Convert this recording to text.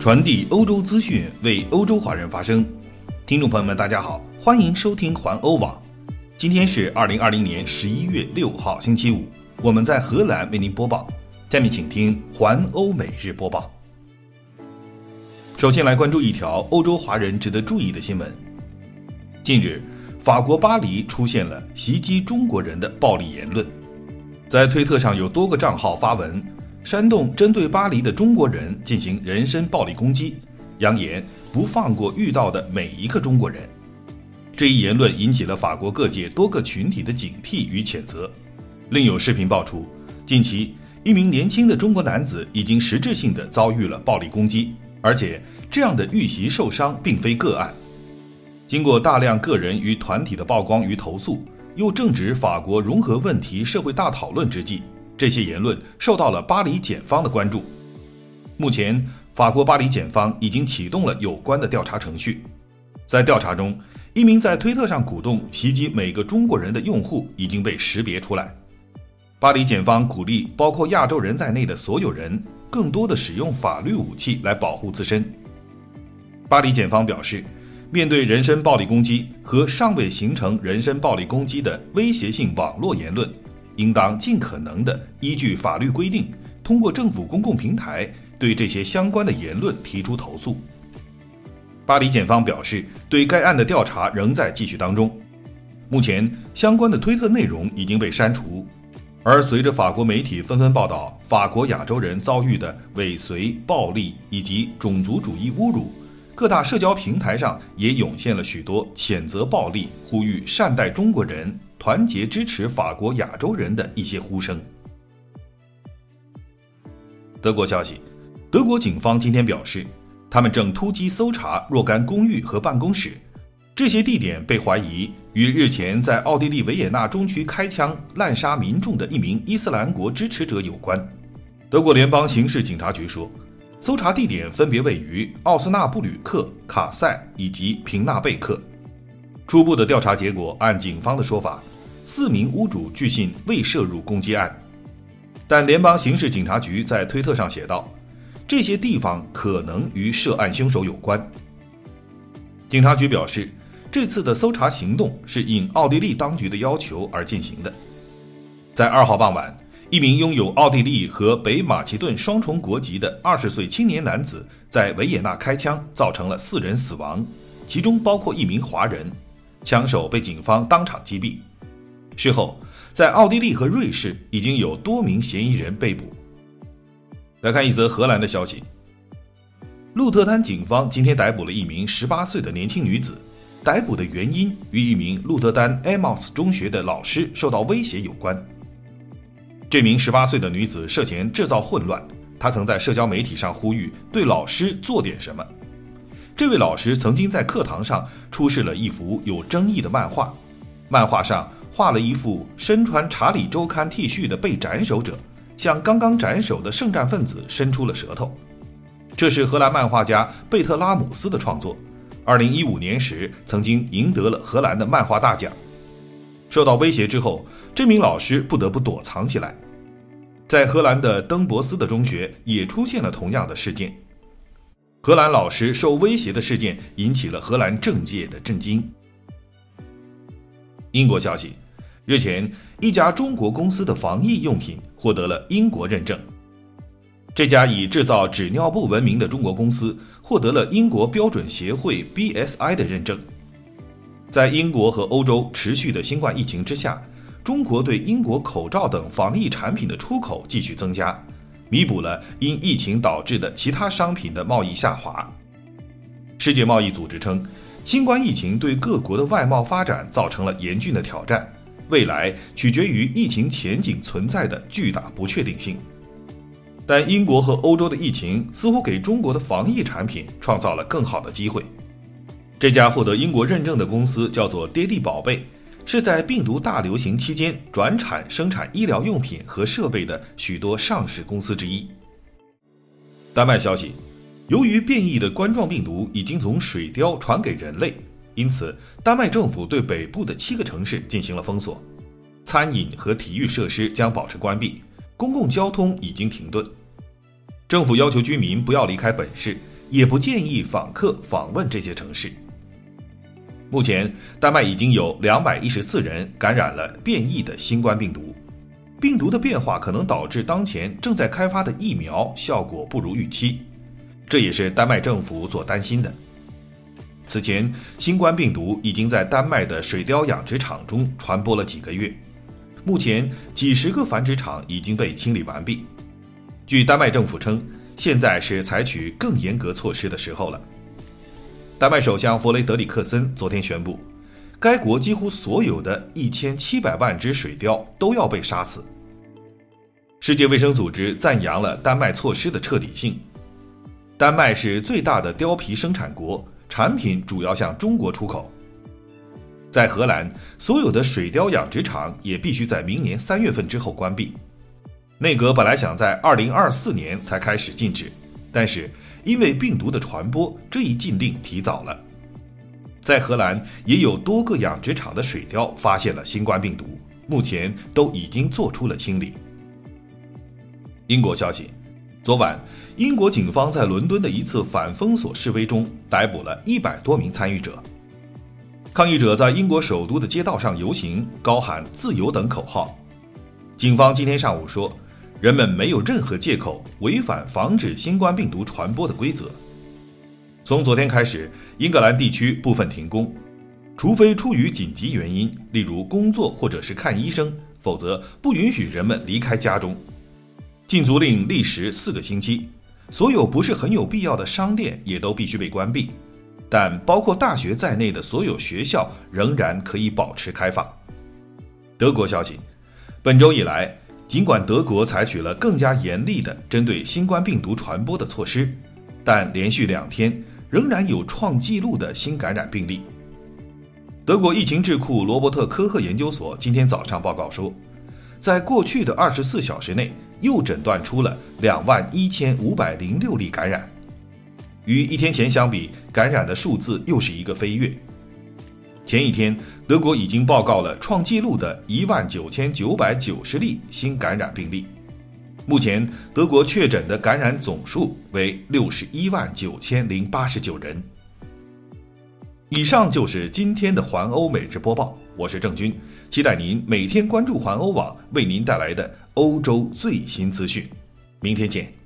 传递欧洲资讯，为欧洲华人发声。听众朋友们，大家好，欢迎收听环欧网。今天是二零二零年十一月六号，星期五。我们在荷兰为您播报。下面请听环欧每日播报。首先来关注一条欧洲华人值得注意的新闻。近日，法国巴黎出现了袭击中国人的暴力言论，在推特上有多个账号发文。煽动针对巴黎的中国人进行人身暴力攻击，扬言不放过遇到的每一个中国人。这一言论引起了法国各界多个群体的警惕与谴责。另有视频爆出，近期一名年轻的中国男子已经实质性的遭遇了暴力攻击，而且这样的遇袭受伤并非个案。经过大量个人与团体的曝光与投诉，又正值法国融合问题社会大讨论之际。这些言论受到了巴黎检方的关注。目前，法国巴黎检方已经启动了有关的调查程序。在调查中，一名在推特上鼓动袭击每个中国人的用户已经被识别出来。巴黎检方鼓励包括亚洲人在内的所有人更多的使用法律武器来保护自身。巴黎检方表示，面对人身暴力攻击和尚未形成人身暴力攻击的威胁性网络言论。应当尽可能的依据法律规定，通过政府公共平台对这些相关的言论提出投诉。巴黎检方表示，对该案的调查仍在继续当中。目前，相关的推特内容已经被删除。而随着法国媒体纷纷报道法国亚洲人遭遇的尾随、暴力以及种族主义侮辱，各大社交平台上也涌现了许多谴责暴力、呼吁善待中国人。团结支持法国亚洲人的一些呼声。德国消息，德国警方今天表示，他们正突击搜查若干公寓和办公室，这些地点被怀疑与日前在奥地利维也纳中区开枪滥杀民众的一名伊斯兰国支持者有关。德国联邦刑事警察局说，搜查地点分别位于奥斯纳布吕克、卡塞以及平纳贝克。初步的调查结果，按警方的说法，四名屋主据信未涉入攻击案，但联邦刑事警察局在推特上写道，这些地方可能与涉案凶手有关。警察局表示，这次的搜查行动是应奥地利当局的要求而进行的。在二号傍晚，一名拥有奥地利和北马其顿双重国籍的二十岁青年男子在维也纳开枪，造成了四人死亡，其中包括一名华人。枪手被警方当场击毙。事后，在奥地利和瑞士已经有多名嫌疑人被捕。来看一则荷兰的消息：鹿特丹警方今天逮捕了一名18岁的年轻女子，逮捕的原因与一名鹿特丹 Amos 中学的老师受到威胁有关。这名18岁的女子涉嫌制造混乱，她曾在社交媒体上呼吁对老师做点什么。这位老师曾经在课堂上出示了一幅有争议的漫画，漫画上画了一幅身穿《查理周刊》T 恤的被斩首者，向刚刚斩首的圣战分子伸出了舌头。这是荷兰漫画家贝特拉姆斯的创作，二零一五年时曾经赢得了荷兰的漫画大奖。受到威胁之后，这名老师不得不躲藏起来。在荷兰的登博斯的中学也出现了同样的事件。荷兰老师受威胁的事件引起了荷兰政界的震惊。英国消息，日前，一家中国公司的防疫用品获得了英国认证。这家以制造纸尿布闻名的中国公司获得了英国标准协会 BSI 的认证。在英国和欧洲持续的新冠疫情之下，中国对英国口罩等防疫产品的出口继续增加。弥补了因疫情导致的其他商品的贸易下滑。世界贸易组织称，新冠疫情对各国的外贸发展造成了严峻的挑战，未来取决于疫情前景存在的巨大不确定性。但英国和欧洲的疫情似乎给中国的防疫产品创造了更好的机会。这家获得英国认证的公司叫做“爹地宝贝”。是在病毒大流行期间转产生产医疗用品和设备的许多上市公司之一。丹麦消息，由于变异的冠状病毒已经从水貂传给人类，因此丹麦政府对北部的七个城市进行了封锁，餐饮和体育设施将保持关闭，公共交通已经停顿。政府要求居民不要离开本市，也不建议访客访问这些城市。目前，丹麦已经有两百一十四人感染了变异的新冠病毒，病毒的变化可能导致当前正在开发的疫苗效果不如预期，这也是丹麦政府所担心的。此前，新冠病毒已经在丹麦的水貂养殖场中传播了几个月，目前几十个繁殖场已经被清理完毕。据丹麦政府称，现在是采取更严格措施的时候了。丹麦首相弗雷德里克森昨天宣布，该国几乎所有的一千七百万只水貂都要被杀死。世界卫生组织赞扬了丹麦措施的彻底性。丹麦是最大的貂皮生产国。产品主要向中国出口。在荷兰，所有的水貂养殖场也必须在明年三月份之后关闭。内阁本来想在二零二四年才开始禁止，但是因为病毒的传播，这一禁令提早了。在荷兰，也有多个养殖场的水貂发现了新冠病毒，目前都已经做出了清理。英国消息。昨晚，英国警方在伦敦的一次反封锁示威中逮捕了一百多名参与者。抗议者在英国首都的街道上游行，高喊“自由”等口号。警方今天上午说，人们没有任何借口违反防止新冠病毒传播的规则。从昨天开始，英格兰地区部分停工，除非出于紧急原因，例如工作或者是看医生，否则不允许人们离开家中。禁足令历时四个星期，所有不是很有必要的商店也都必须被关闭，但包括大学在内的所有学校仍然可以保持开放。德国消息，本周以来，尽管德国采取了更加严厉的针对新冠病毒传播的措施，但连续两天仍然有创纪录的新感染病例。德国疫情智库罗伯特科赫研究所今天早上报告说，在过去的二十四小时内。又诊断出了两万一千五百零六例感染，与一天前相比，感染的数字又是一个飞跃。前一天，德国已经报告了创纪录的一万九千九百九十例新感染病例。目前，德国确诊的感染总数为六十一万九千零八十九人。以上就是今天的环欧每日播报，我是郑军，期待您每天关注环欧网为您带来的欧洲最新资讯。明天见。